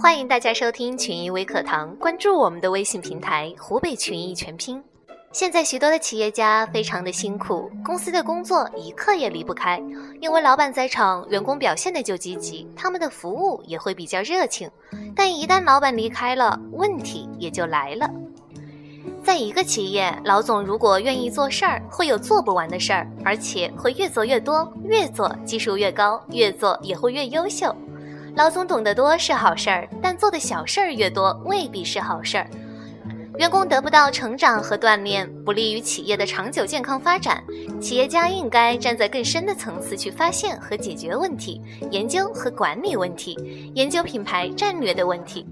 欢迎大家收听群益微课堂，关注我们的微信平台“湖北群益全拼”。现在许多的企业家非常的辛苦，公司的工作一刻也离不开，因为老板在场，员工表现的就积极，他们的服务也会比较热情。但一旦老板离开了，问题也就来了。在一个企业，老总如果愿意做事儿，会有做不完的事儿，而且会越做越多，越做技术越高，越做也会越优秀。老总懂得多是好事儿，但做的小事儿越多，未必是好事儿。员工得不到成长和锻炼，不利于企业的长久健康发展。企业家应该站在更深的层次去发现和解决问题，研究和管理问题，研究品牌战略的问题。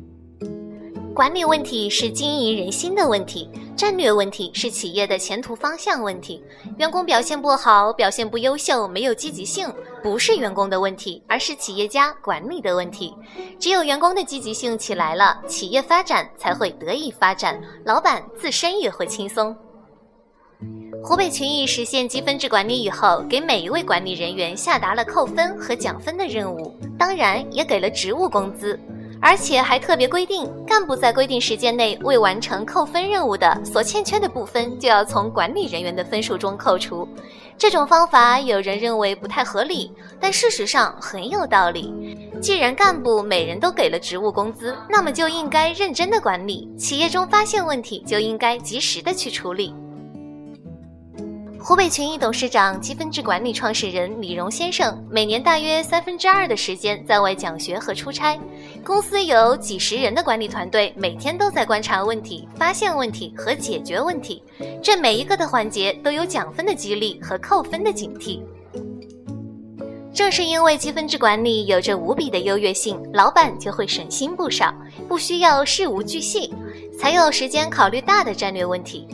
管理问题是经营人心的问题，战略问题是企业的前途方向问题。员工表现不好，表现不优秀，没有积极性，不是员工的问题，而是企业家管理的问题。只有员工的积极性起来了，企业发展才会得以发展，老板自身也会轻松。湖北群益实现积分制管理以后，给每一位管理人员下达了扣分和奖分的任务，当然也给了职务工资。而且还特别规定，干部在规定时间内未完成扣分任务的，所欠缺的部分就要从管理人员的分数中扣除。这种方法有人认为不太合理，但事实上很有道理。既然干部每人都给了职务工资，那么就应该认真的管理。企业中发现问题，就应该及时的去处理。湖北群益董事长、积分制管理创始人李荣先生，每年大约三分之二的时间在外讲学和出差。公司有几十人的管理团队，每天都在观察问题、发现问题和解决问题。这每一个的环节都有奖分的激励和扣分的警惕。正是因为积分制管理有着无比的优越性，老板就会省心不少，不需要事无巨细，才有时间考虑大的战略问题。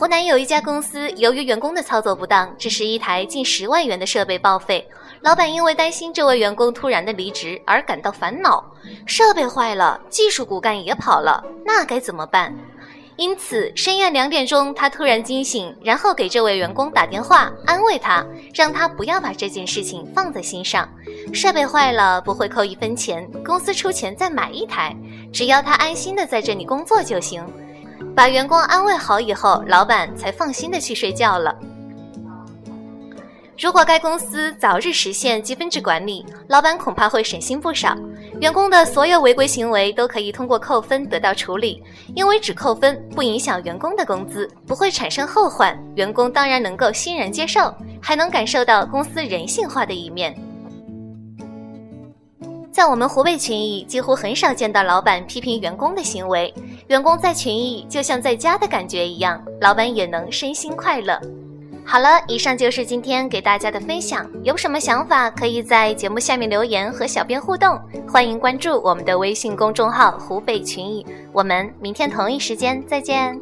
湖南有一家公司，由于员工的操作不当，致使一台近十万元的设备报废。老板因为担心这位员工突然的离职而感到烦恼。设备坏了，技术骨干也跑了，那该怎么办？因此深夜两点钟，他突然惊醒，然后给这位员工打电话，安慰他，让他不要把这件事情放在心上。设备坏了不会扣一分钱，公司出钱再买一台，只要他安心的在这里工作就行。把员工安慰好以后，老板才放心的去睡觉了。如果该公司早日实现积分制管理，老板恐怕会省心不少。员工的所有违规行为都可以通过扣分得到处理，因为只扣分不影响员工的工资，不会产生后患，员工当然能够欣然接受，还能感受到公司人性化的一面。在我们湖北群益，几乎很少见到老板批评员工的行为。员工在群艺就像在家的感觉一样，老板也能身心快乐。好了，以上就是今天给大家的分享。有什么想法，可以在节目下面留言和小编互动。欢迎关注我们的微信公众号“湖北群艺”。我们明天同一时间再见。